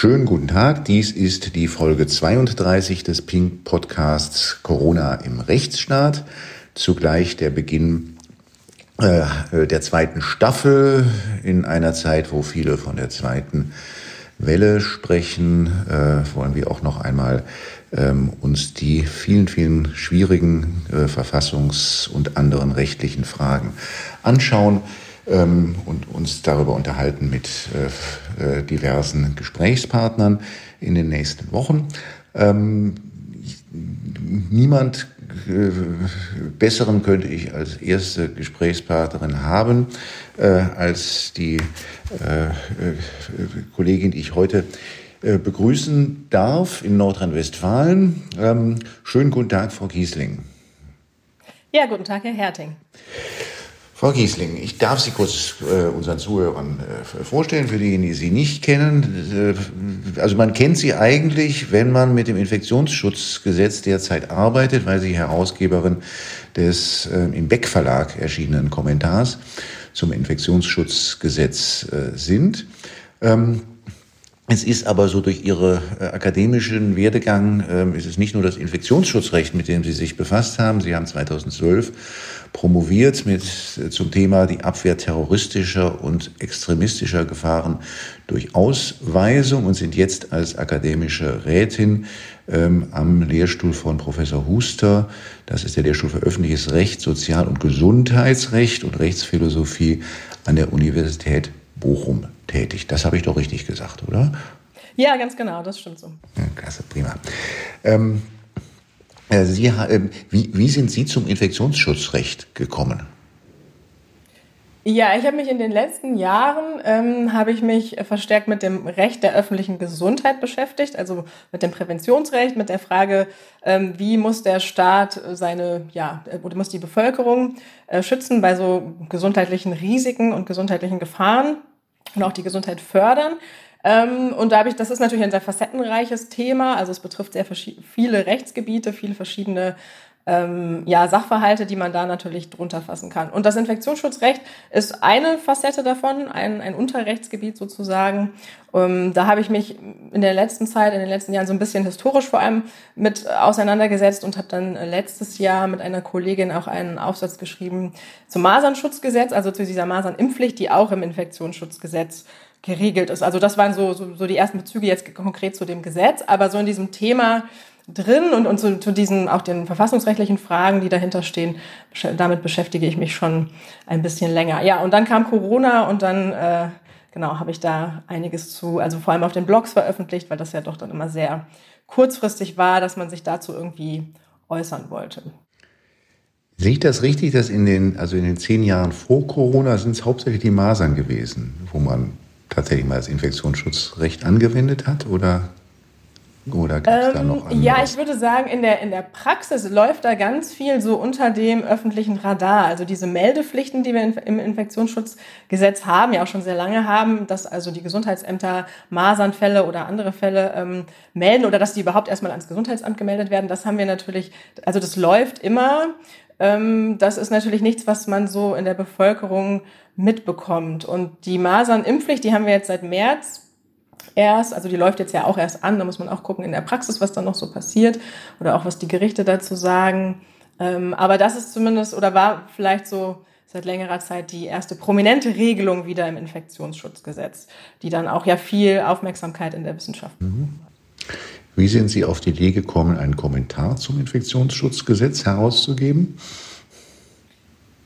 Schönen guten Tag. Dies ist die Folge 32 des Pink Podcasts Corona im Rechtsstaat. Zugleich der Beginn äh, der zweiten Staffel in einer Zeit, wo viele von der zweiten Welle sprechen, äh, wollen wir auch noch einmal ähm, uns die vielen, vielen schwierigen äh, Verfassungs- und anderen rechtlichen Fragen anschauen ähm, und uns darüber unterhalten mit äh, äh, diversen Gesprächspartnern in den nächsten Wochen. Ähm, niemand äh, besseren könnte ich als erste Gesprächspartnerin haben äh, als die äh, äh, Kollegin, die ich heute begrüßen darf in Nordrhein-Westfalen. Ähm, schönen guten Tag, Frau Giesling. Ja, guten Tag, Herr Herting. Frau Giesling, ich darf Sie kurz äh, unseren Zuhörern äh, vorstellen, für diejenigen, die Sie nicht kennen. Äh, also man kennt Sie eigentlich, wenn man mit dem Infektionsschutzgesetz derzeit arbeitet, weil Sie Herausgeberin des äh, im Beck Verlag erschienenen Kommentars zum Infektionsschutzgesetz äh, sind. Ähm, es ist aber so durch Ihre äh, akademischen Werdegang, äh, ist es nicht nur das Infektionsschutzrecht, mit dem Sie sich befasst haben. Sie haben 2012 promoviert mit, äh, zum Thema die Abwehr terroristischer und extremistischer Gefahren durch Ausweisung und sind jetzt als akademische Rätin ähm, am Lehrstuhl von Professor Huster. Das ist der Lehrstuhl für öffentliches Recht, Sozial- und Gesundheitsrecht und Rechtsphilosophie an der Universität Bochum tätig. Das habe ich doch richtig gesagt, oder? Ja, ganz genau, das stimmt so. Ja, klasse, prima. Ähm, äh, Sie, äh, wie, wie sind Sie zum Infektionsschutzrecht gekommen? Ja, ich habe mich in den letzten Jahren ähm, habe ich mich verstärkt mit dem Recht der öffentlichen Gesundheit beschäftigt, also mit dem Präventionsrecht, mit der Frage, ähm, wie muss der Staat seine, ja, oder muss die Bevölkerung äh, schützen bei so gesundheitlichen Risiken und gesundheitlichen Gefahren und auch die Gesundheit fördern. Ähm, und da habe ich, das ist natürlich ein sehr facettenreiches Thema. Also es betrifft sehr viele Rechtsgebiete, viele verschiedene ähm, ja, Sachverhalte, die man da natürlich drunter fassen kann. Und das Infektionsschutzrecht ist eine Facette davon, ein, ein Unterrechtsgebiet sozusagen. Ähm, da habe ich mich in der letzten Zeit, in den letzten Jahren so ein bisschen historisch vor allem mit auseinandergesetzt und habe dann letztes Jahr mit einer Kollegin auch einen Aufsatz geschrieben zum Masernschutzgesetz, also zu dieser Masernimpfpflicht, die auch im Infektionsschutzgesetz geregelt ist. Also das waren so, so, so die ersten Bezüge jetzt konkret zu dem Gesetz, aber so in diesem Thema drin und, und zu, zu diesen auch den verfassungsrechtlichen Fragen, die dahinter stehen, damit beschäftige ich mich schon ein bisschen länger. Ja, und dann kam Corona und dann äh, genau habe ich da einiges zu, also vor allem auf den Blogs veröffentlicht, weil das ja doch dann immer sehr kurzfristig war, dass man sich dazu irgendwie äußern wollte. Sehe ich das richtig, dass in den, also in den zehn Jahren vor Corona sind es hauptsächlich die Masern gewesen, wo man tatsächlich mal das Infektionsschutzrecht angewendet hat? Oder, oder gibt es ähm, da noch anderes? Ja, ich würde sagen, in der, in der Praxis läuft da ganz viel so unter dem öffentlichen Radar. Also diese Meldepflichten, die wir im Infektionsschutzgesetz haben, ja auch schon sehr lange haben, dass also die Gesundheitsämter Masernfälle oder andere Fälle ähm, melden oder dass die überhaupt erstmal ans Gesundheitsamt gemeldet werden, das haben wir natürlich, also das läuft immer. Ähm, das ist natürlich nichts, was man so in der Bevölkerung mitbekommt. Und die Masernimpfpflicht, die haben wir jetzt seit März erst, also die läuft jetzt ja auch erst an, da muss man auch gucken in der Praxis, was dann noch so passiert oder auch was die Gerichte dazu sagen. Ähm, aber das ist zumindest oder war vielleicht so seit längerer Zeit die erste prominente Regelung wieder im Infektionsschutzgesetz, die dann auch ja viel Aufmerksamkeit in der Wissenschaft mhm. Wie sind Sie auf die Idee gekommen, einen Kommentar zum Infektionsschutzgesetz herauszugeben?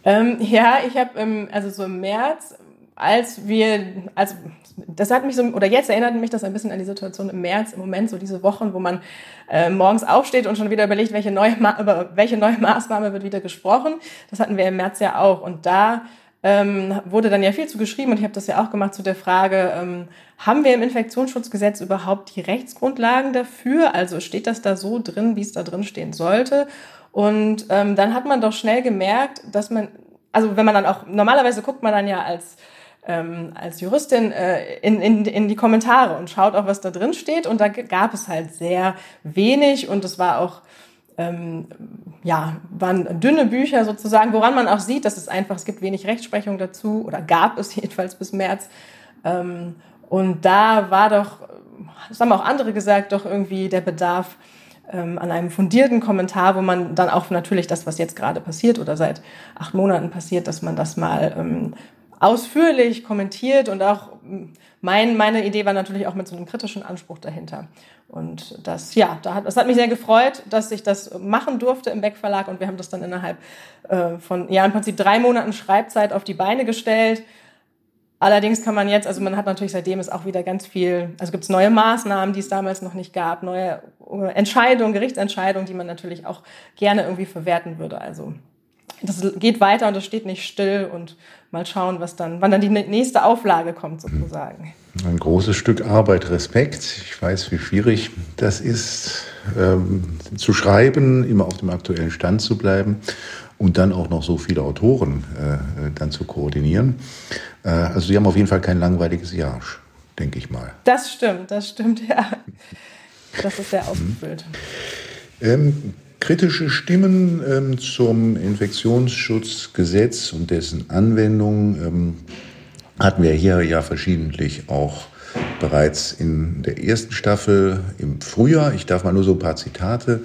Ähm, ja, ich habe ähm, also so im März, als wir, also das hat mich so, oder jetzt erinnert mich das ein bisschen an die Situation im März, im Moment, so diese Wochen, wo man äh, morgens aufsteht und schon wieder überlegt, welche neue, über welche neue Maßnahme wird wieder gesprochen. Das hatten wir im März ja auch. Und da ähm, wurde dann ja viel zu geschrieben und ich habe das ja auch gemacht zu der Frage, ähm, haben wir im Infektionsschutzgesetz überhaupt die Rechtsgrundlagen dafür? Also steht das da so drin, wie es da drin stehen sollte? Und ähm, dann hat man doch schnell gemerkt, dass man, also wenn man dann auch, normalerweise guckt man dann ja als, ähm, als Juristin äh, in, in, in die Kommentare und schaut auch, was da drin steht. Und da gab es halt sehr wenig und es war auch, ähm, ja, waren dünne Bücher sozusagen, woran man auch sieht, dass es einfach, es gibt wenig Rechtsprechung dazu oder gab es jedenfalls bis März. Ähm, und da war doch das haben auch andere gesagt, doch irgendwie der Bedarf ähm, an einem fundierten Kommentar, wo man dann auch natürlich das, was jetzt gerade passiert oder seit acht Monaten passiert, dass man das mal ähm, ausführlich kommentiert und auch mein, meine Idee war natürlich auch mit so einem kritischen Anspruch dahinter. Und das, ja, da hat, das hat mich sehr gefreut, dass ich das machen durfte im Beck Verlag und wir haben das dann innerhalb äh, von, ja, im Prinzip drei Monaten Schreibzeit auf die Beine gestellt. Allerdings kann man jetzt, also man hat natürlich seitdem ist auch wieder ganz viel, also gibt es neue Maßnahmen, die es damals noch nicht gab, neue äh, Entscheidungen, Gerichtsentscheidungen, die man natürlich auch gerne irgendwie verwerten würde. Also das geht weiter und es steht nicht still und mal schauen, was dann, wann dann die nächste Auflage kommt sozusagen. Ein großes Stück Arbeit, Respekt. Ich weiß, wie schwierig das ist, ähm, zu schreiben, immer auf dem aktuellen Stand zu bleiben und dann auch noch so viele Autoren äh, dann zu koordinieren. Äh, also Sie haben auf jeden Fall kein langweiliges Jahr, denke ich mal. Das stimmt, das stimmt, ja. Das ist sehr ausgefüllt. Ähm, kritische Stimmen ähm, zum Infektionsschutzgesetz und dessen Anwendung ähm, hatten wir hier ja verschiedentlich auch bereits in der ersten Staffel im Frühjahr. Ich darf mal nur so ein paar Zitate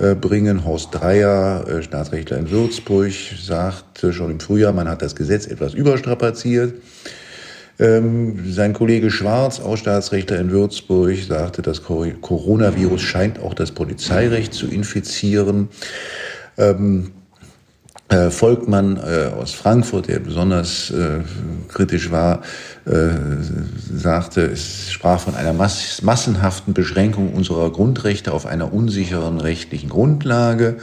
äh, bringen. Horst Dreier, äh, Staatsrechtler in Würzburg, sagte schon im Frühjahr, man hat das Gesetz etwas überstrapaziert. Ähm, sein Kollege Schwarz, auch Staatsrechter in Würzburg, sagte, das Coronavirus scheint auch das Polizeirecht zu infizieren. Ähm, äh, Volkmann äh, aus Frankfurt, der besonders äh, kritisch war, äh, sagte, es sprach von einer mass massenhaften Beschränkung unserer Grundrechte auf einer unsicheren rechtlichen Grundlage.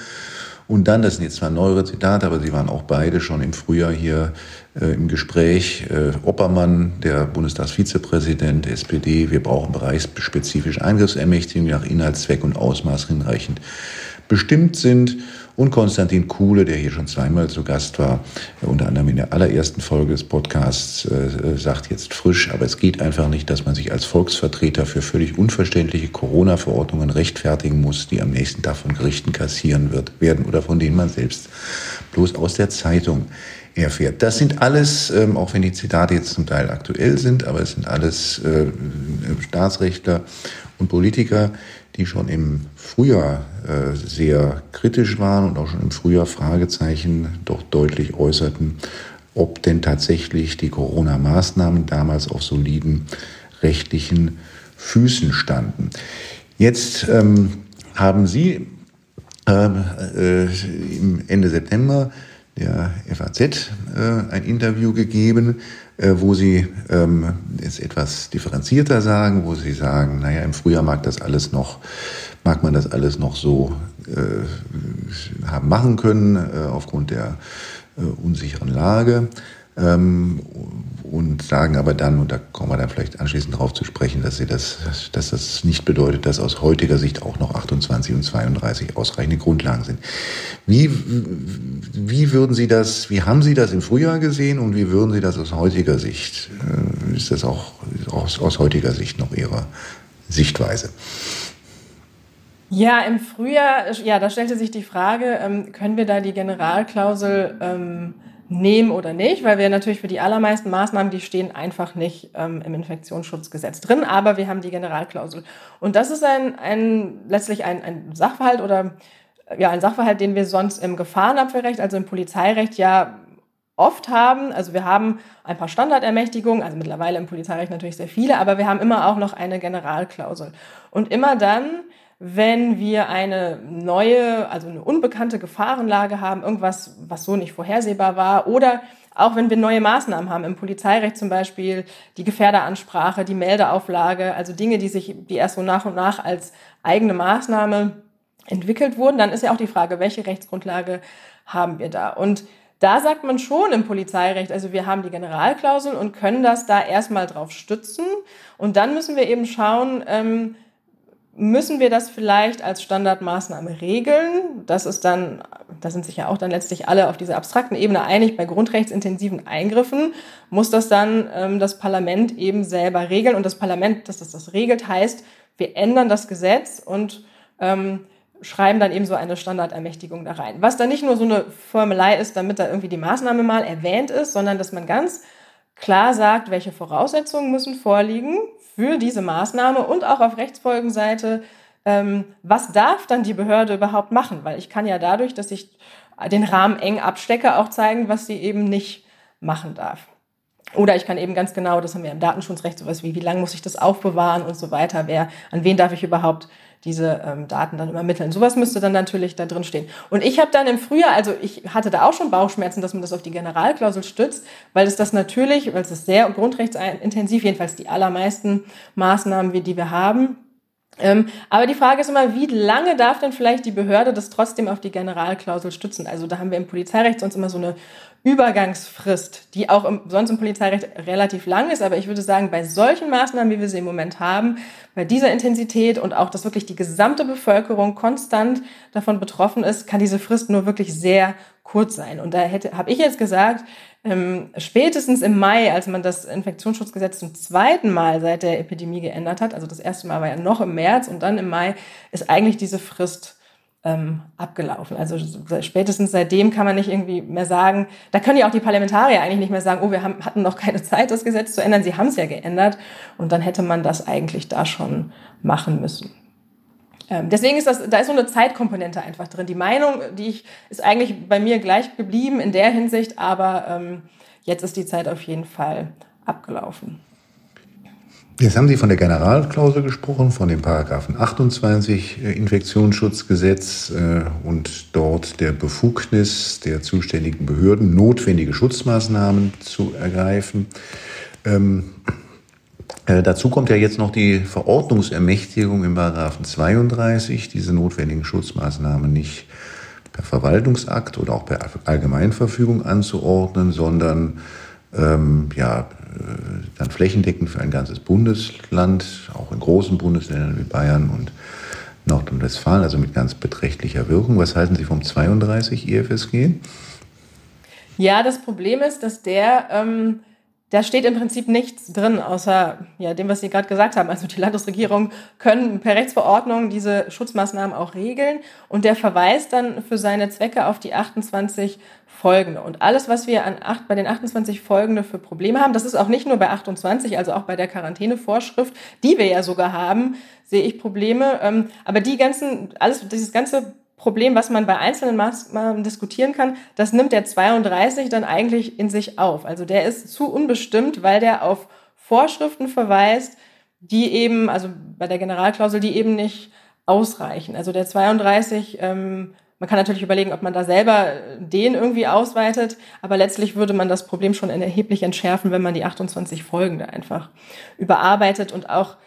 Und dann, das sind jetzt zwar neuere Zitate, aber sie waren auch beide schon im Frühjahr hier im Gespräch. Äh, Oppermann, der Bundestagsvizepräsident SPD, wir brauchen bereichsspezifische Eingriffsermächtigungen, die nach Inhaltszweck und Ausmaß hinreichend bestimmt sind und Konstantin Kuhle, der hier schon zweimal zu Gast war, unter anderem in der allerersten Folge des Podcasts, äh, sagt jetzt frisch, aber es geht einfach nicht, dass man sich als Volksvertreter für völlig unverständliche Corona-Verordnungen rechtfertigen muss, die am nächsten Tag von Gerichten kassieren wird, werden oder von denen man selbst bloß aus der Zeitung erfährt. Das sind alles, ähm, auch wenn die Zitate jetzt zum Teil aktuell sind, aber es sind alles äh, Staatsrechtler und Politiker, die schon im Frühjahr äh, sehr kritisch waren und auch schon im Frühjahr Fragezeichen doch deutlich äußerten, ob denn tatsächlich die Corona-Maßnahmen damals auf soliden rechtlichen Füßen standen. Jetzt ähm, haben Sie ähm, äh, im Ende September der FAZ äh, ein Interview gegeben, äh, wo sie ähm, jetzt etwas differenzierter sagen, wo sie sagen, naja, im Frühjahr mag das alles noch, mag man das alles noch so äh, haben machen können äh, aufgrund der äh, unsicheren Lage. Ähm, und sagen aber dann, und da kommen wir dann vielleicht anschließend darauf zu sprechen, dass sie das, dass das nicht bedeutet, dass aus heutiger Sicht auch noch 28 und 32 ausreichende Grundlagen sind. Wie, wie würden Sie das, wie haben Sie das im Frühjahr gesehen und wie würden Sie das aus heutiger Sicht, äh, ist das auch aus, aus heutiger Sicht noch Ihre Sichtweise? Ja, im Frühjahr, ja, da stellte sich die Frage, ähm, können wir da die Generalklausel ähm, nehmen oder nicht, weil wir natürlich für die allermeisten Maßnahmen, die stehen einfach nicht ähm, im Infektionsschutzgesetz drin, aber wir haben die Generalklausel. Und das ist ein, ein letztlich ein, ein Sachverhalt oder ja, ein Sachverhalt, den wir sonst im Gefahrenabwehrrecht, also im Polizeirecht ja oft haben. Also wir haben ein paar Standardermächtigungen, also mittlerweile im Polizeirecht natürlich sehr viele, aber wir haben immer auch noch eine Generalklausel. Und immer dann, wenn wir eine neue, also eine unbekannte Gefahrenlage haben, irgendwas, was so nicht vorhersehbar war, oder auch wenn wir neue Maßnahmen haben, im Polizeirecht zum Beispiel die Gefährderansprache, die Meldeauflage, also Dinge, die sich, die erst so nach und nach als eigene Maßnahme entwickelt wurden, dann ist ja auch die Frage, welche Rechtsgrundlage haben wir da? Und da sagt man schon im Polizeirecht, also wir haben die Generalklausel und können das da erstmal drauf stützen. Und dann müssen wir eben schauen, ähm, müssen wir das vielleicht als Standardmaßnahme regeln. Das ist dann, da sind sich ja auch dann letztlich alle auf dieser abstrakten Ebene einig, bei grundrechtsintensiven Eingriffen muss das dann ähm, das Parlament eben selber regeln. Und das Parlament, dass das das regelt, heißt, wir ändern das Gesetz und ähm, schreiben dann eben so eine Standardermächtigung da rein. Was dann nicht nur so eine Formelei ist, damit da irgendwie die Maßnahme mal erwähnt ist, sondern dass man ganz klar sagt, welche Voraussetzungen müssen vorliegen für diese Maßnahme und auch auf Rechtsfolgenseite, ähm, was darf dann die Behörde überhaupt machen? Weil ich kann ja dadurch, dass ich den Rahmen eng abstecke, auch zeigen, was sie eben nicht machen darf. Oder ich kann eben ganz genau, das haben wir im Datenschutzrecht, sowas wie, wie lange muss ich das aufbewahren und so weiter, wer, an wen darf ich überhaupt diese ähm, Daten dann übermitteln. Sowas müsste dann natürlich da drin stehen. Und ich habe dann im Frühjahr, also ich hatte da auch schon Bauchschmerzen, dass man das auf die Generalklausel stützt, weil es das natürlich, weil es ist sehr grundrechtsintensiv, jedenfalls die allermeisten Maßnahmen, die wir haben, ähm, aber die Frage ist immer, wie lange darf denn vielleicht die Behörde das trotzdem auf die Generalklausel stützen? Also da haben wir im Polizeirecht sonst immer so eine Übergangsfrist, die auch im, sonst im Polizeirecht relativ lang ist. Aber ich würde sagen, bei solchen Maßnahmen, wie wir sie im Moment haben, bei dieser Intensität und auch, dass wirklich die gesamte Bevölkerung konstant davon betroffen ist, kann diese Frist nur wirklich sehr kurz sein. Und da hätte, habe ich jetzt gesagt, ähm, spätestens im Mai, als man das Infektionsschutzgesetz zum zweiten Mal seit der Epidemie geändert hat, also das erste Mal war ja noch im März und dann im Mai, ist eigentlich diese Frist ähm, abgelaufen. Also spätestens seitdem kann man nicht irgendwie mehr sagen, da können ja auch die Parlamentarier eigentlich nicht mehr sagen, oh, wir haben, hatten noch keine Zeit, das Gesetz zu ändern. Sie haben es ja geändert und dann hätte man das eigentlich da schon machen müssen. Ähm, deswegen ist das, da ist so eine Zeitkomponente einfach drin. Die Meinung, die ich, ist eigentlich bei mir gleich geblieben in der Hinsicht, aber ähm, jetzt ist die Zeit auf jeden Fall abgelaufen. Jetzt haben Sie von der Generalklausel gesprochen, von dem Paragraphen 28 äh, Infektionsschutzgesetz äh, und dort der Befugnis der zuständigen Behörden, notwendige Schutzmaßnahmen zu ergreifen. Ähm, äh, dazu kommt ja jetzt noch die Verordnungsermächtigung im Paragraphen 32, diese notwendigen Schutzmaßnahmen nicht per Verwaltungsakt oder auch per Allgemeinverfügung anzuordnen, sondern ähm, ja, äh, dann flächendeckend für ein ganzes Bundesland, auch in großen Bundesländern wie Bayern und Nordrhein-Westfalen, also mit ganz beträchtlicher Wirkung. Was halten Sie vom 32 IFSG? Ja, das Problem ist, dass der ähm, da steht im Prinzip nichts drin, außer ja, dem, was Sie gerade gesagt haben. Also die Landesregierung können per Rechtsverordnung diese Schutzmaßnahmen auch regeln und der verweist dann für seine Zwecke auf die 28 folgende. Und alles, was wir an acht, bei den 28 folgende für Probleme haben, das ist auch nicht nur bei 28, also auch bei der Quarantänevorschrift, die wir ja sogar haben, sehe ich Probleme. Ähm, aber die ganzen, alles, dieses ganze Problem, was man bei einzelnen Maßnahmen diskutieren kann, das nimmt der 32 dann eigentlich in sich auf. Also der ist zu unbestimmt, weil der auf Vorschriften verweist, die eben, also bei der Generalklausel, die eben nicht ausreichen. Also der 32, ähm, man kann natürlich überlegen, ob man da selber den irgendwie ausweitet, aber letztlich würde man das Problem schon erheblich entschärfen, wenn man die 28 folgende einfach überarbeitet und auch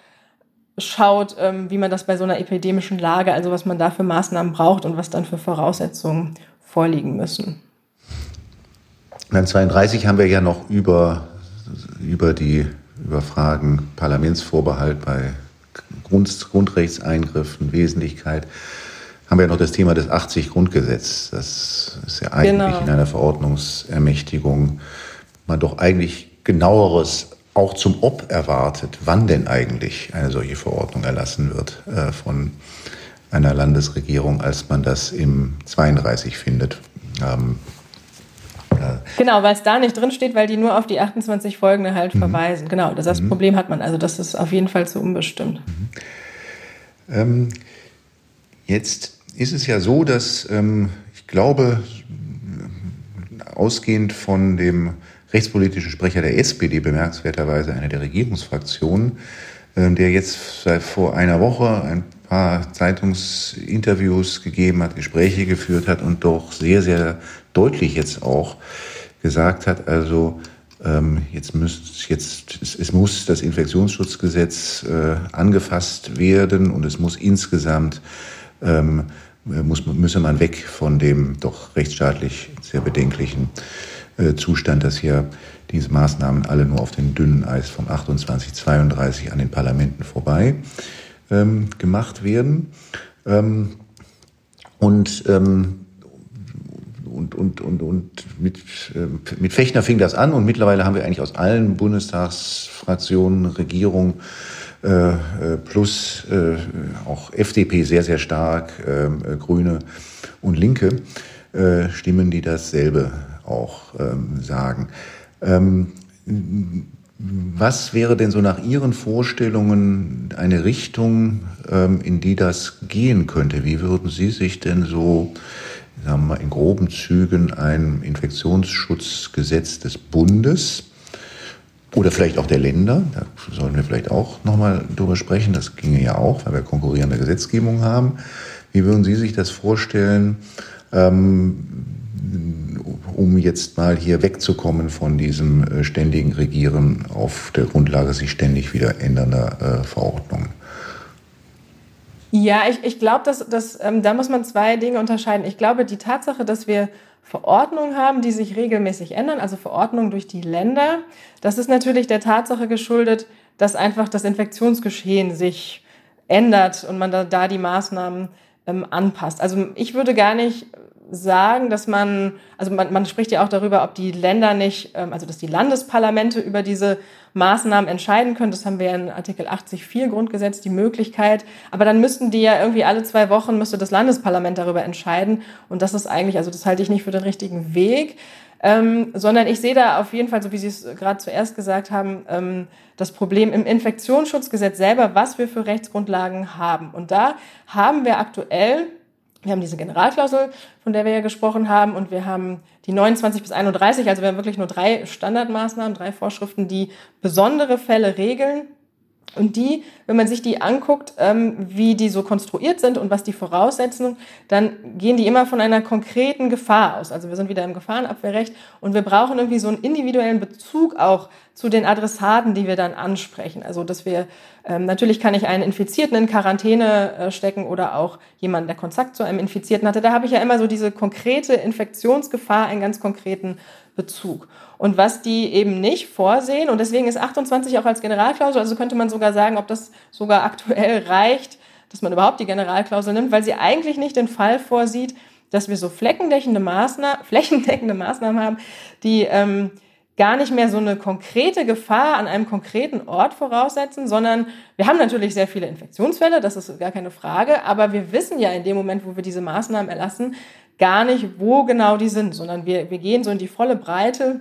schaut, ähm, wie man das bei so einer epidemischen Lage, also was man da für Maßnahmen braucht und was dann für Voraussetzungen vorliegen müssen. Beim 32 haben wir ja noch über, über die über Fragen Parlamentsvorbehalt bei Grund, Grundrechtseingriffen, Wesentlichkeit, haben wir ja noch das Thema des 80 Grundgesetz. Das ist ja eigentlich genau. in einer Verordnungsermächtigung man doch eigentlich genaueres auch zum Ob erwartet, wann denn eigentlich eine solche Verordnung erlassen wird äh, von einer Landesregierung, als man das im 32 findet. Ähm, äh genau, weil es da nicht drin steht, weil die nur auf die 28 folgende halt mhm. verweisen. Genau, das, das mhm. Problem hat man. Also das ist auf jeden Fall zu unbestimmt. Mhm. Ähm, jetzt ist es ja so, dass ähm, ich glaube, ausgehend von dem rechtspolitischen Sprecher der SPD, bemerkenswerterweise einer der Regierungsfraktionen, ähm, der jetzt seit vor einer Woche ein paar Zeitungsinterviews gegeben hat, Gespräche geführt hat und doch sehr, sehr deutlich jetzt auch gesagt hat, also ähm, jetzt müsst, jetzt, es, muss das Infektionsschutzgesetz äh, angefasst werden und es muss insgesamt ähm, muss, müsse man weg von dem doch rechtsstaatlich sehr bedenklichen Zustand, dass hier diese Maßnahmen alle nur auf den dünnen Eis vom 28, 32 an den Parlamenten vorbei ähm, gemacht werden. Ähm, und, ähm, und, und, und, und mit, äh, mit Fechner fing das an und mittlerweile haben wir eigentlich aus allen Bundestagsfraktionen, Regierungen, äh, äh plus äh, auch FDP sehr, sehr stark, ähm, äh, Grüne und Linke, äh, Stimmen, die dasselbe auch ähm, sagen. Ähm, Was wäre denn so nach Ihren Vorstellungen eine Richtung, ähm, in die das gehen könnte? Wie würden Sie sich denn so, sagen wir mal, in groben Zügen ein Infektionsschutzgesetz des Bundes oder vielleicht auch der Länder, da sollen wir vielleicht auch nochmal drüber sprechen, das ginge ja auch, weil wir konkurrierende Gesetzgebung haben. Wie würden Sie sich das vorstellen, ähm, um jetzt mal hier wegzukommen von diesem äh, ständigen Regieren auf der Grundlage sich ständig wieder ändernder äh, Verordnungen? Ja, ich, ich glaube, dass, dass ähm, da muss man zwei Dinge unterscheiden. Ich glaube, die Tatsache, dass wir Verordnungen haben, die sich regelmäßig ändern, also Verordnungen durch die Länder, das ist natürlich der Tatsache geschuldet, dass einfach das Infektionsgeschehen sich ändert und man da, da die Maßnahmen ähm, anpasst. Also ich würde gar nicht sagen, dass man, also man, man spricht ja auch darüber, ob die Länder nicht, ähm, also dass die Landesparlamente über diese Maßnahmen entscheiden können. Das haben wir in Artikel 80.4 Grundgesetz die Möglichkeit. Aber dann müssten die ja irgendwie alle zwei Wochen müsste das Landesparlament darüber entscheiden. Und das ist eigentlich, also das halte ich nicht für den richtigen Weg. Ähm, sondern ich sehe da auf jeden Fall, so wie Sie es gerade zuerst gesagt haben, ähm, das Problem im Infektionsschutzgesetz selber, was wir für Rechtsgrundlagen haben. Und da haben wir aktuell wir haben diese Generalklausel, von der wir ja gesprochen haben, und wir haben die 29 bis 31, also wir haben wirklich nur drei Standardmaßnahmen, drei Vorschriften, die besondere Fälle regeln. Und die, wenn man sich die anguckt, ähm, wie die so konstruiert sind und was die voraussetzen, dann gehen die immer von einer konkreten Gefahr aus. Also wir sind wieder im Gefahrenabwehrrecht und wir brauchen irgendwie so einen individuellen Bezug auch zu den Adressaten, die wir dann ansprechen. Also dass wir, ähm, natürlich kann ich einen Infizierten in Quarantäne äh, stecken oder auch jemanden, der Kontakt zu einem Infizierten hatte. Da habe ich ja immer so diese konkrete Infektionsgefahr, einen ganz konkreten Bezug. Und was die eben nicht vorsehen, und deswegen ist 28 auch als Generalklausel, also könnte man sogar sagen, ob das sogar aktuell reicht, dass man überhaupt die Generalklausel nimmt, weil sie eigentlich nicht den Fall vorsieht, dass wir so flächendeckende Maßnahmen, flächendeckende Maßnahmen haben, die ähm, gar nicht mehr so eine konkrete Gefahr an einem konkreten Ort voraussetzen, sondern wir haben natürlich sehr viele Infektionsfälle, das ist gar keine Frage, aber wir wissen ja in dem Moment, wo wir diese Maßnahmen erlassen, gar nicht, wo genau die sind, sondern wir, wir gehen so in die volle Breite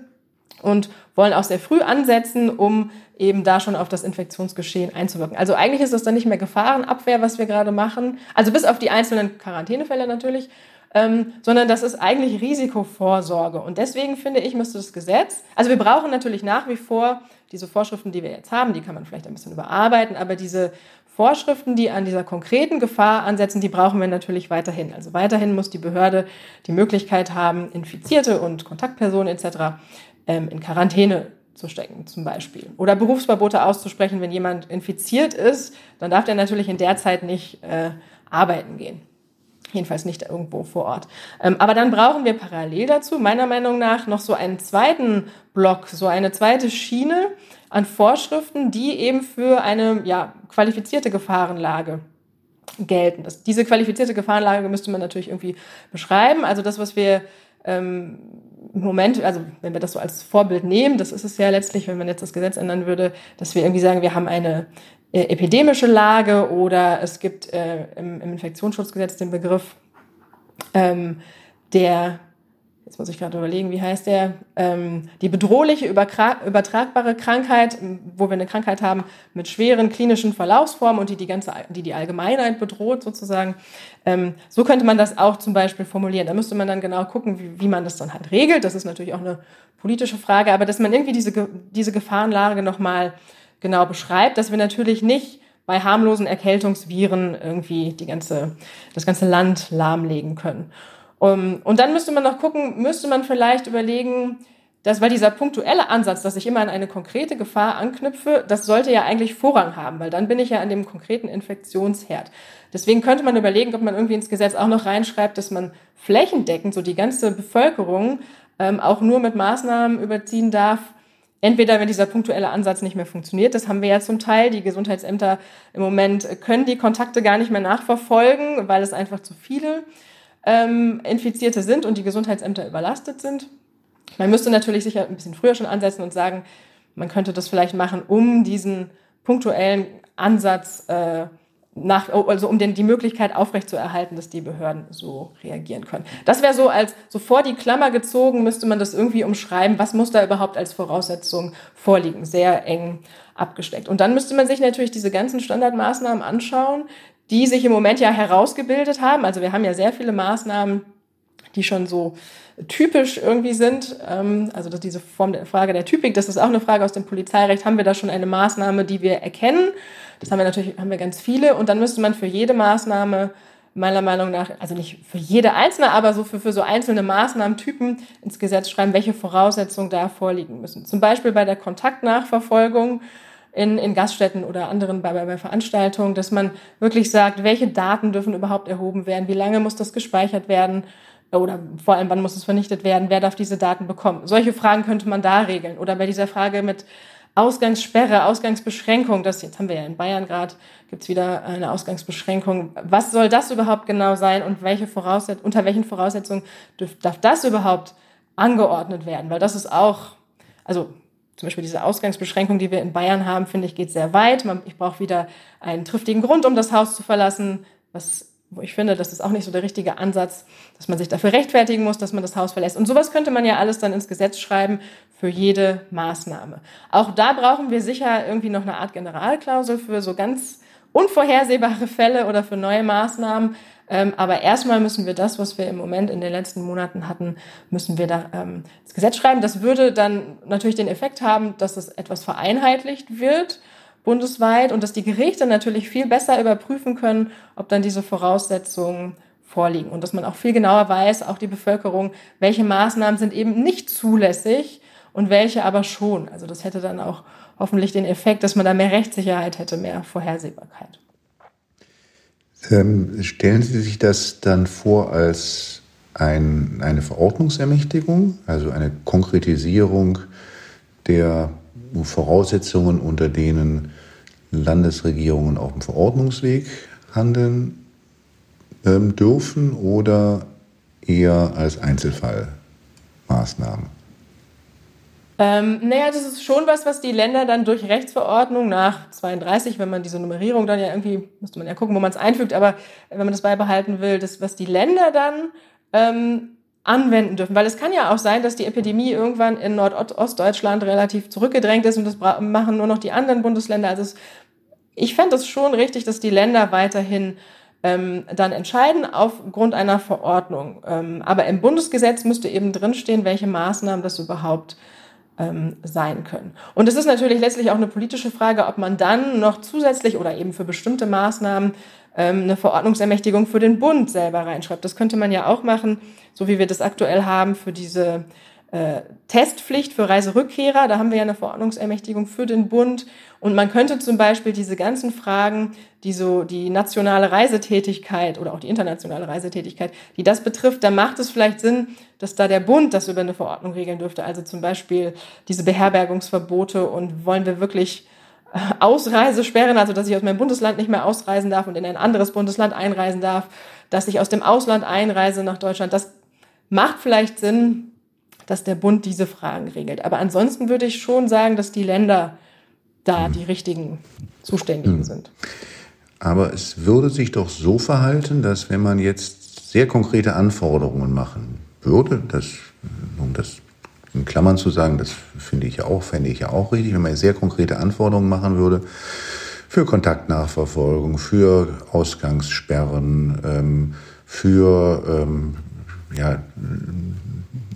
und wollen auch sehr früh ansetzen, um eben da schon auf das Infektionsgeschehen einzuwirken. Also eigentlich ist das dann nicht mehr Gefahrenabwehr, was wir gerade machen, also bis auf die einzelnen Quarantänefälle natürlich, ähm, sondern das ist eigentlich Risikovorsorge. Und deswegen finde ich, müsste das Gesetz, also wir brauchen natürlich nach wie vor diese Vorschriften, die wir jetzt haben, die kann man vielleicht ein bisschen überarbeiten, aber diese Vorschriften, die an dieser konkreten Gefahr ansetzen, die brauchen wir natürlich weiterhin. Also weiterhin muss die Behörde die Möglichkeit haben, Infizierte und Kontaktpersonen etc. Ähm, in Quarantäne zu stecken zum Beispiel. Oder Berufsverbote auszusprechen, wenn jemand infiziert ist, dann darf der natürlich in der Zeit nicht äh, arbeiten gehen. Jedenfalls nicht irgendwo vor Ort. Ähm, aber dann brauchen wir parallel dazu, meiner Meinung nach, noch so einen zweiten Block, so eine zweite Schiene, an Vorschriften, die eben für eine ja, qualifizierte Gefahrenlage gelten. Das, diese qualifizierte Gefahrenlage müsste man natürlich irgendwie beschreiben. Also das, was wir ähm, im Moment, also wenn wir das so als Vorbild nehmen, das ist es ja letztlich, wenn man jetzt das Gesetz ändern würde, dass wir irgendwie sagen, wir haben eine epidemische Lage oder es gibt äh, im, im Infektionsschutzgesetz den Begriff ähm, der jetzt muss ich gerade überlegen, wie heißt der, ähm, die bedrohliche übertragbare Krankheit, wo wir eine Krankheit haben mit schweren klinischen Verlaufsformen und die die ganze, die die Allgemeinheit bedroht sozusagen. Ähm, so könnte man das auch zum Beispiel formulieren. Da müsste man dann genau gucken, wie, wie man das dann halt regelt. Das ist natürlich auch eine politische Frage, aber dass man irgendwie diese, diese Gefahrenlage nochmal genau beschreibt, dass wir natürlich nicht bei harmlosen Erkältungsviren irgendwie die ganze, das ganze Land lahmlegen können. Um, und dann müsste man noch gucken, müsste man vielleicht überlegen, dass, weil dieser punktuelle Ansatz, dass ich immer an eine konkrete Gefahr anknüpfe, das sollte ja eigentlich Vorrang haben, weil dann bin ich ja an dem konkreten Infektionsherd. Deswegen könnte man überlegen, ob man irgendwie ins Gesetz auch noch reinschreibt, dass man flächendeckend so die ganze Bevölkerung ähm, auch nur mit Maßnahmen überziehen darf, Entweder, wenn dieser punktuelle Ansatz nicht mehr funktioniert, das haben wir ja zum Teil, die Gesundheitsämter im Moment können die Kontakte gar nicht mehr nachverfolgen, weil es einfach zu viele ähm, Infizierte sind und die Gesundheitsämter überlastet sind. Man müsste natürlich sicher ein bisschen früher schon ansetzen und sagen, man könnte das vielleicht machen, um diesen punktuellen Ansatz äh, nach, also um den, die Möglichkeit aufrechtzuerhalten, dass die Behörden so reagieren können. Das wäre so als so vor die Klammer gezogen, müsste man das irgendwie umschreiben, was muss da überhaupt als Voraussetzung vorliegen, sehr eng abgesteckt. Und dann müsste man sich natürlich diese ganzen Standardmaßnahmen anschauen, die sich im Moment ja herausgebildet haben. Also wir haben ja sehr viele Maßnahmen, die schon so typisch irgendwie sind. Ähm, also diese Form der Frage der Typik, das ist auch eine Frage aus dem Polizeirecht. Haben wir da schon eine Maßnahme, die wir erkennen? Das haben wir natürlich, haben wir ganz viele. Und dann müsste man für jede Maßnahme meiner Meinung nach, also nicht für jede einzelne, aber so für, für so einzelne Maßnahmentypen ins Gesetz schreiben, welche Voraussetzungen da vorliegen müssen. Zum Beispiel bei der Kontaktnachverfolgung in, in Gaststätten oder anderen bei, bei, bei Veranstaltungen, dass man wirklich sagt, welche Daten dürfen überhaupt erhoben werden, wie lange muss das gespeichert werden oder vor allem, wann muss es vernichtet werden, wer darf diese Daten bekommen. Solche Fragen könnte man da regeln. Oder bei dieser Frage mit Ausgangssperre, Ausgangsbeschränkung, das jetzt haben wir ja in Bayern gerade, gibt's wieder eine Ausgangsbeschränkung. Was soll das überhaupt genau sein und welche Vorausset unter welchen Voraussetzungen darf, darf das überhaupt angeordnet werden? Weil das ist auch, also zum Beispiel diese Ausgangsbeschränkung, die wir in Bayern haben, finde ich, geht sehr weit. Man, ich brauche wieder einen triftigen Grund, um das Haus zu verlassen, was wo ich finde, das ist auch nicht so der richtige Ansatz, dass man sich dafür rechtfertigen muss, dass man das Haus verlässt. Und sowas könnte man ja alles dann ins Gesetz schreiben für jede Maßnahme. Auch da brauchen wir sicher irgendwie noch eine Art Generalklausel für so ganz unvorhersehbare Fälle oder für neue Maßnahmen. Ähm, aber erstmal müssen wir das, was wir im Moment in den letzten Monaten hatten, müssen wir da ähm, ins Gesetz schreiben. Das würde dann natürlich den Effekt haben, dass es etwas vereinheitlicht wird bundesweit und dass die Gerichte natürlich viel besser überprüfen können, ob dann diese Voraussetzungen vorliegen und dass man auch viel genauer weiß, auch die Bevölkerung, welche Maßnahmen sind eben nicht zulässig und welche aber schon. Also das hätte dann auch hoffentlich den Effekt, dass man da mehr Rechtssicherheit hätte, mehr Vorhersehbarkeit. Ähm, stellen Sie sich das dann vor als ein, eine Verordnungsermächtigung, also eine Konkretisierung der Voraussetzungen, unter denen Landesregierungen auf dem Verordnungsweg handeln ähm, dürfen oder eher als Einzelfallmaßnahmen? Ähm, naja, das ist schon was, was die Länder dann durch Rechtsverordnung nach 32, wenn man diese Nummerierung dann ja irgendwie, müsste man ja gucken, wo man es einfügt, aber wenn man das beibehalten will, das, was die Länder dann ähm, anwenden dürfen. Weil es kann ja auch sein, dass die Epidemie irgendwann in Nordostdeutschland relativ zurückgedrängt ist und das machen nur noch die anderen Bundesländer. Also es, ich fände es schon richtig, dass die Länder weiterhin ähm, dann entscheiden aufgrund einer Verordnung. Ähm, aber im Bundesgesetz müsste eben drinstehen, welche Maßnahmen das überhaupt ähm, sein können. Und es ist natürlich letztlich auch eine politische Frage, ob man dann noch zusätzlich oder eben für bestimmte Maßnahmen ähm, eine Verordnungsermächtigung für den Bund selber reinschreibt. Das könnte man ja auch machen, so wie wir das aktuell haben für diese äh, Testpflicht für Reiserückkehrer. Da haben wir ja eine Verordnungsermächtigung für den Bund. Und man könnte zum Beispiel diese ganzen Fragen, die so die nationale Reisetätigkeit oder auch die internationale Reisetätigkeit, die das betrifft, da macht es vielleicht Sinn, dass da der Bund das über eine Verordnung regeln dürfte. Also zum Beispiel diese Beherbergungsverbote und wollen wir wirklich Ausreisesperren, also dass ich aus meinem Bundesland nicht mehr ausreisen darf und in ein anderes Bundesland einreisen darf, dass ich aus dem Ausland einreise nach Deutschland. Das macht vielleicht Sinn, dass der Bund diese Fragen regelt. Aber ansonsten würde ich schon sagen, dass die Länder da die richtigen Zuständigen hm. sind. Aber es würde sich doch so verhalten, dass wenn man jetzt sehr konkrete Anforderungen machen würde, dass, das in Klammern zu sagen, das finde ich ja auch, fände ich ja auch richtig, wenn man sehr konkrete Anforderungen machen würde für Kontaktnachverfolgung, für Ausgangssperren, ähm, für ähm, ja,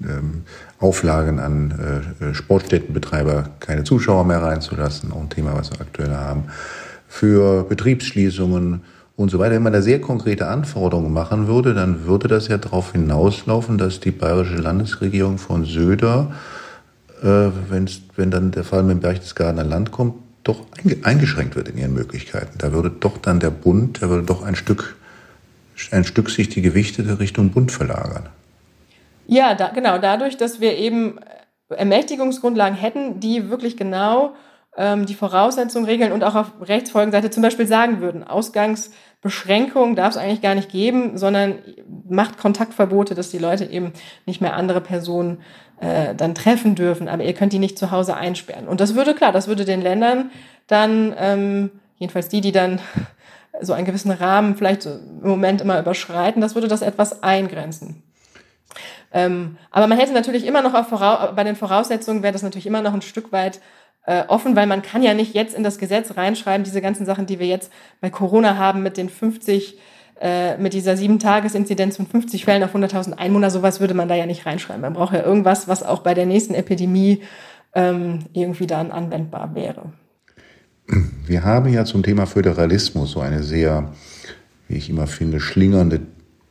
ähm, Auflagen an äh, Sportstättenbetreiber, keine Zuschauer mehr reinzulassen, auch ein Thema, was wir aktuell haben, für Betriebsschließungen und so weiter. Wenn man da sehr konkrete Anforderungen machen würde, dann würde das ja darauf hinauslaufen, dass die bayerische Landesregierung von Söder, äh, wenn dann der Fall mit dem Berchtesgadener Land kommt, doch eingeschränkt wird in ihren Möglichkeiten. Da würde doch dann der Bund, der würde doch ein Stück, ein Stück sich die Gewichte Richtung Bund verlagern. Ja, da, genau. Dadurch, dass wir eben Ermächtigungsgrundlagen hätten, die wirklich genau ähm, die Voraussetzungen regeln und auch auf Rechtsfolgenseite zum Beispiel sagen würden, Ausgangsbeschränkungen darf es eigentlich gar nicht geben, sondern macht Kontaktverbote, dass die Leute eben nicht mehr andere Personen äh, dann treffen dürfen, aber ihr könnt die nicht zu Hause einsperren. Und das würde klar, das würde den Ländern dann, ähm, jedenfalls die, die dann so einen gewissen Rahmen vielleicht im Moment immer überschreiten. Das würde das etwas eingrenzen. Ähm, aber man hätte natürlich immer noch auf bei den Voraussetzungen wäre das natürlich immer noch ein Stück weit äh, offen, weil man kann ja nicht jetzt in das Gesetz reinschreiben, diese ganzen Sachen, die wir jetzt bei Corona haben mit den 50 äh, mit dieser sieben Tages-Inzidenz von 50 Fällen auf 100.000 Einwohner, sowas würde man da ja nicht reinschreiben. Man braucht ja irgendwas, was auch bei der nächsten Epidemie ähm, irgendwie dann anwendbar wäre. Wir haben ja zum Thema Föderalismus so eine sehr, wie ich immer finde, schlingernde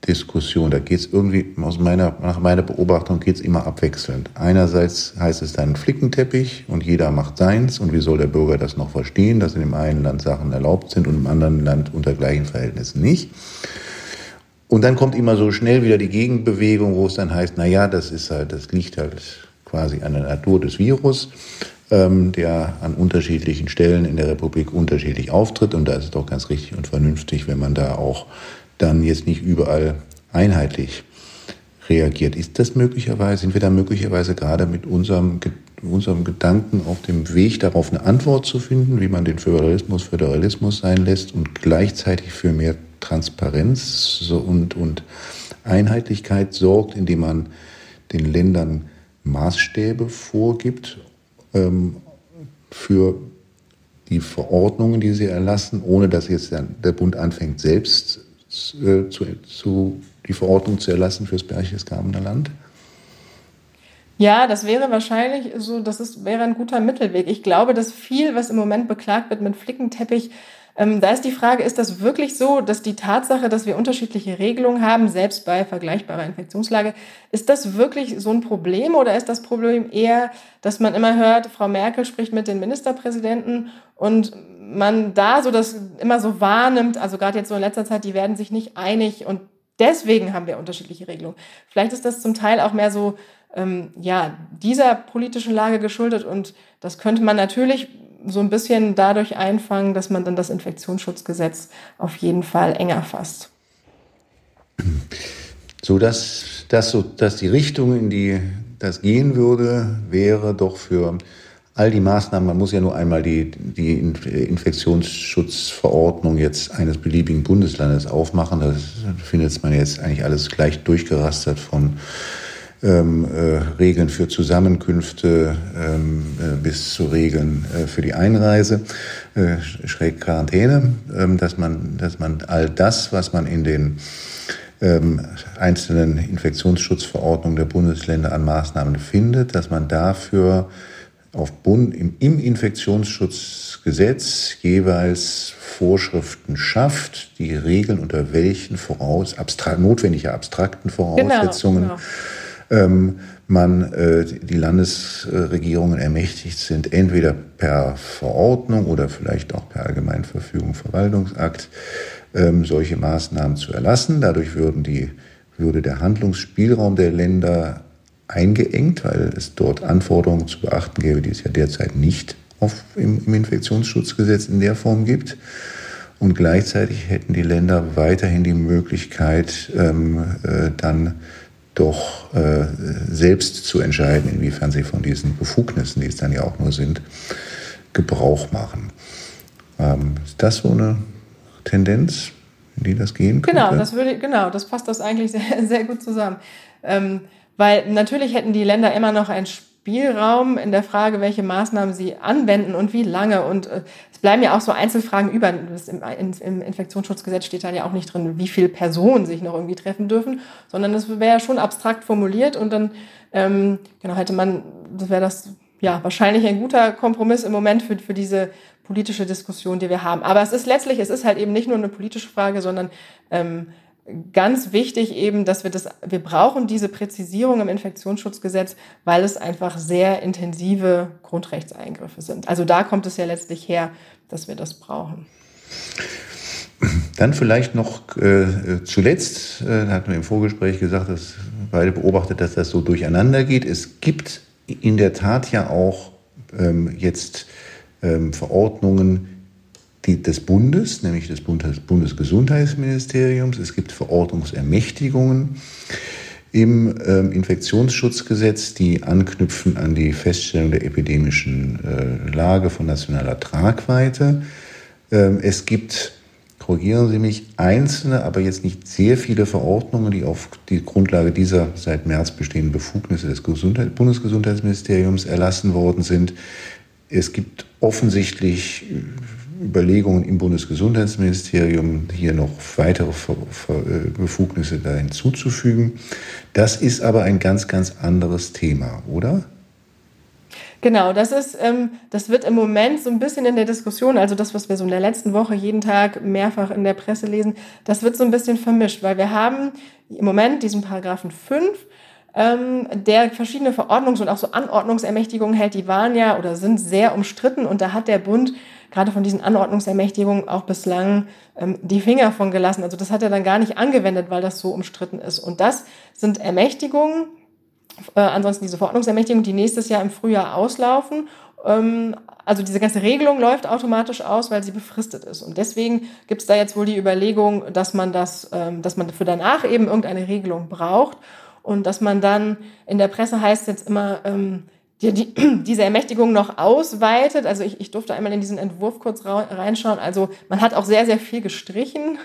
Diskussion. Da geht es irgendwie, aus meiner, nach meiner Beobachtung geht es immer abwechselnd. Einerseits heißt es dann Flickenteppich und jeder macht seins und wie soll der Bürger das noch verstehen, dass in dem einen Land Sachen erlaubt sind und im anderen Land unter gleichen Verhältnissen nicht. Und dann kommt immer so schnell wieder die Gegenbewegung, wo es dann heißt, na ja, das ist halt, das liegt halt quasi an der Natur des Virus, ähm, der an unterschiedlichen Stellen in der Republik unterschiedlich auftritt. Und da ist es doch ganz richtig und vernünftig, wenn man da auch dann jetzt nicht überall einheitlich reagiert. Ist das möglicherweise, sind wir da möglicherweise gerade mit unserem, unserem Gedanken auf dem Weg darauf eine Antwort zu finden, wie man den Föderalismus Föderalismus sein lässt und gleichzeitig für mehr Transparenz und, und Einheitlichkeit sorgt, indem man den Ländern Maßstäbe vorgibt ähm, für die Verordnungen, die sie erlassen, ohne dass jetzt der Bund anfängt, selbst zu, zu, die Verordnung zu erlassen fürs Berchtesgadener Land? Ja, das wäre wahrscheinlich so, das ist, wäre ein guter Mittelweg. Ich glaube, dass viel, was im Moment beklagt wird mit Flickenteppich, ähm, da ist die Frage, ist das wirklich so, dass die Tatsache, dass wir unterschiedliche Regelungen haben, selbst bei vergleichbarer Infektionslage, ist das wirklich so ein Problem oder ist das Problem eher, dass man immer hört, Frau Merkel spricht mit den Ministerpräsidenten und man da so das immer so wahrnimmt, also gerade jetzt so in letzter Zeit, die werden sich nicht einig und deswegen haben wir unterschiedliche Regelungen. Vielleicht ist das zum Teil auch mehr so, ähm, ja, dieser politischen Lage geschuldet und das könnte man natürlich so ein bisschen dadurch einfangen, dass man dann das Infektionsschutzgesetz auf jeden Fall enger fasst. So dass, dass, so, dass die Richtung, in die das gehen würde, wäre doch für all die Maßnahmen, man muss ja nur einmal die, die Infektionsschutzverordnung jetzt eines beliebigen Bundeslandes aufmachen. Das findet man jetzt eigentlich alles gleich durchgerastert von ähm, äh, Regeln für Zusammenkünfte ähm, äh, bis zu Regeln äh, für die Einreise, äh, schräg Quarantäne, ähm, dass man, dass man all das, was man in den ähm, einzelnen Infektionsschutzverordnungen der Bundesländer an Maßnahmen findet, dass man dafür auf Bund, im, im Infektionsschutzgesetz jeweils Vorschriften schafft, die regeln, unter welchen voraus, abstrakt, notwendige abstrakten genau, Voraussetzungen genau, genau. Ähm, man äh, die Landesregierungen ermächtigt sind, entweder per Verordnung oder vielleicht auch per Allgemeinverfügung, Verwaltungsakt, ähm, solche Maßnahmen zu erlassen. Dadurch würden die, würde der Handlungsspielraum der Länder eingeengt, weil es dort Anforderungen zu beachten gäbe, die es ja derzeit nicht auf, im, im Infektionsschutzgesetz in der Form gibt. Und gleichzeitig hätten die Länder weiterhin die Möglichkeit, ähm, äh, dann doch äh, selbst zu entscheiden, inwiefern sie von diesen Befugnissen, die es dann ja auch nur sind, Gebrauch machen. Ähm, ist das so eine Tendenz, in die das gehen könnte? Genau, das würde, genau, das passt das eigentlich sehr, sehr gut zusammen. Ähm, weil natürlich hätten die Länder immer noch einen Spielraum in der Frage, welche Maßnahmen sie anwenden und wie lange. Und äh, es bleiben ja auch so Einzelfragen über. Im, Im Infektionsschutzgesetz steht dann ja auch nicht drin, wie viele Personen sich noch irgendwie treffen dürfen, sondern das wäre ja schon abstrakt formuliert und dann ähm, genau hätte man, das wäre das ja wahrscheinlich ein guter Kompromiss im Moment für, für diese politische Diskussion, die wir haben. Aber es ist letztlich, es ist halt eben nicht nur eine politische Frage, sondern ähm, ganz wichtig eben, dass wir das, wir brauchen diese Präzisierung im Infektionsschutzgesetz, weil es einfach sehr intensive Grundrechtseingriffe sind. Also da kommt es ja letztlich her, dass wir das brauchen. Dann vielleicht noch äh, zuletzt, äh, hatten wir im Vorgespräch gesagt, dass beide beobachtet, dass das so durcheinander geht. Es gibt in der Tat ja auch ähm, jetzt ähm, Verordnungen, die, des Bundes, nämlich des Bundes, Bundesgesundheitsministeriums. Es gibt Verordnungsermächtigungen im ähm, Infektionsschutzgesetz, die anknüpfen an die Feststellung der epidemischen äh, Lage von nationaler Tragweite. Ähm, es gibt korrigieren Sie mich, einzelne, aber jetzt nicht sehr viele Verordnungen, die auf die Grundlage dieser seit März bestehenden Befugnisse des Gesundheit Bundesgesundheitsministeriums erlassen worden sind. Es gibt offensichtlich Überlegungen im Bundesgesundheitsministerium, hier noch weitere äh, Befugnisse da hinzuzufügen. Das ist aber ein ganz, ganz anderes Thema, oder? Genau, das ist, ähm, das wird im Moment so ein bisschen in der Diskussion, also das, was wir so in der letzten Woche jeden Tag mehrfach in der Presse lesen, das wird so ein bisschen vermischt, weil wir haben im Moment diesen Paragraphen 5, ähm, der verschiedene Verordnungs- und auch so Anordnungsermächtigungen hält, die waren ja oder sind sehr umstritten und da hat der Bund gerade von diesen Anordnungsermächtigungen auch bislang ähm, die Finger von gelassen. Also das hat er dann gar nicht angewendet, weil das so umstritten ist. Und das sind Ermächtigungen, äh, ansonsten diese Verordnungsermächtigungen, die nächstes Jahr im Frühjahr auslaufen. Ähm, also diese ganze Regelung läuft automatisch aus, weil sie befristet ist. Und deswegen gibt es da jetzt wohl die Überlegung, dass man das, ähm, dass man für danach eben irgendeine Regelung braucht und dass man dann in der Presse heißt jetzt immer, ähm, die, die, diese Ermächtigung noch ausweitet. Also ich, ich durfte einmal in diesen Entwurf kurz reinschauen. Also man hat auch sehr, sehr viel gestrichen.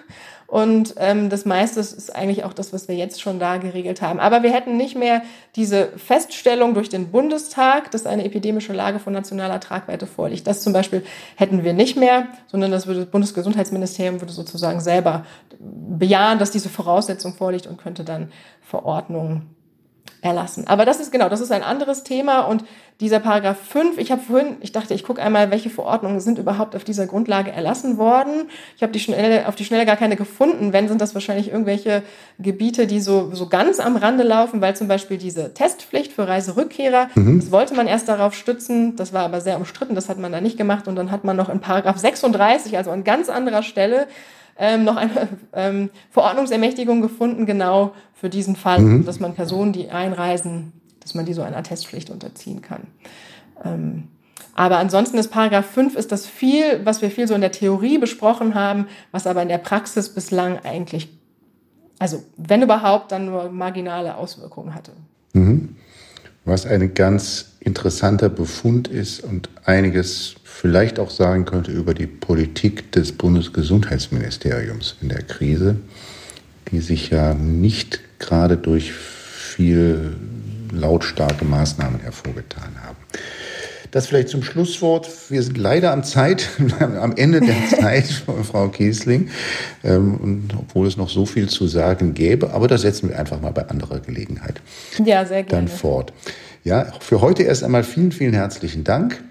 Und ähm, das meiste ist eigentlich auch das, was wir jetzt schon da geregelt haben. Aber wir hätten nicht mehr diese Feststellung durch den Bundestag, dass eine epidemische Lage von nationaler Tragweite vorliegt. Das zum Beispiel hätten wir nicht mehr, sondern das würde das Bundesgesundheitsministerium würde sozusagen selber bejahen, dass diese Voraussetzung vorliegt und könnte dann Verordnungen erlassen. Aber das ist genau, das ist ein anderes Thema und dieser Paragraph 5, ich habe vorhin, ich dachte, ich gucke einmal, welche Verordnungen sind überhaupt auf dieser Grundlage erlassen worden. Ich habe die schnelle, auf die Schnelle gar keine gefunden. Wenn, sind das wahrscheinlich irgendwelche Gebiete, die so, so ganz am Rande laufen, weil zum Beispiel diese Testpflicht für Reiserückkehrer, mhm. das wollte man erst darauf stützen, das war aber sehr umstritten, das hat man da nicht gemacht und dann hat man noch in Paragraph 36, also an ganz anderer Stelle, ähm, noch eine ähm, Verordnungsermächtigung gefunden, genau für diesen Fall, mhm. dass man Personen, die einreisen, dass man die so einer Testpflicht unterziehen kann. Ähm, aber ansonsten ist Paragraph 5 ist das viel, was wir viel so in der Theorie besprochen haben, was aber in der Praxis bislang eigentlich, also wenn überhaupt, dann nur marginale Auswirkungen hatte. Mhm. Was ein ganz interessanter Befund ist und einiges vielleicht auch sagen könnte über die Politik des Bundesgesundheitsministeriums in der Krise, die sich ja nicht gerade durch viel lautstarke Maßnahmen hervorgetan haben. Das vielleicht zum Schlusswort. Wir sind leider am Zeit, am Ende der Zeit, Frau Kiesling, ähm, und obwohl es noch so viel zu sagen gäbe, aber das setzen wir einfach mal bei anderer Gelegenheit. Ja, sehr gerne. Dann fort. Ja, für heute erst einmal vielen, vielen herzlichen Dank.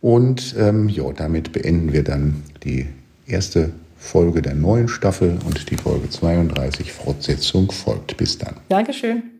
Und ähm, ja, damit beenden wir dann die erste Folge der neuen Staffel und die Folge 32 Fortsetzung folgt. Bis dann. Dankeschön.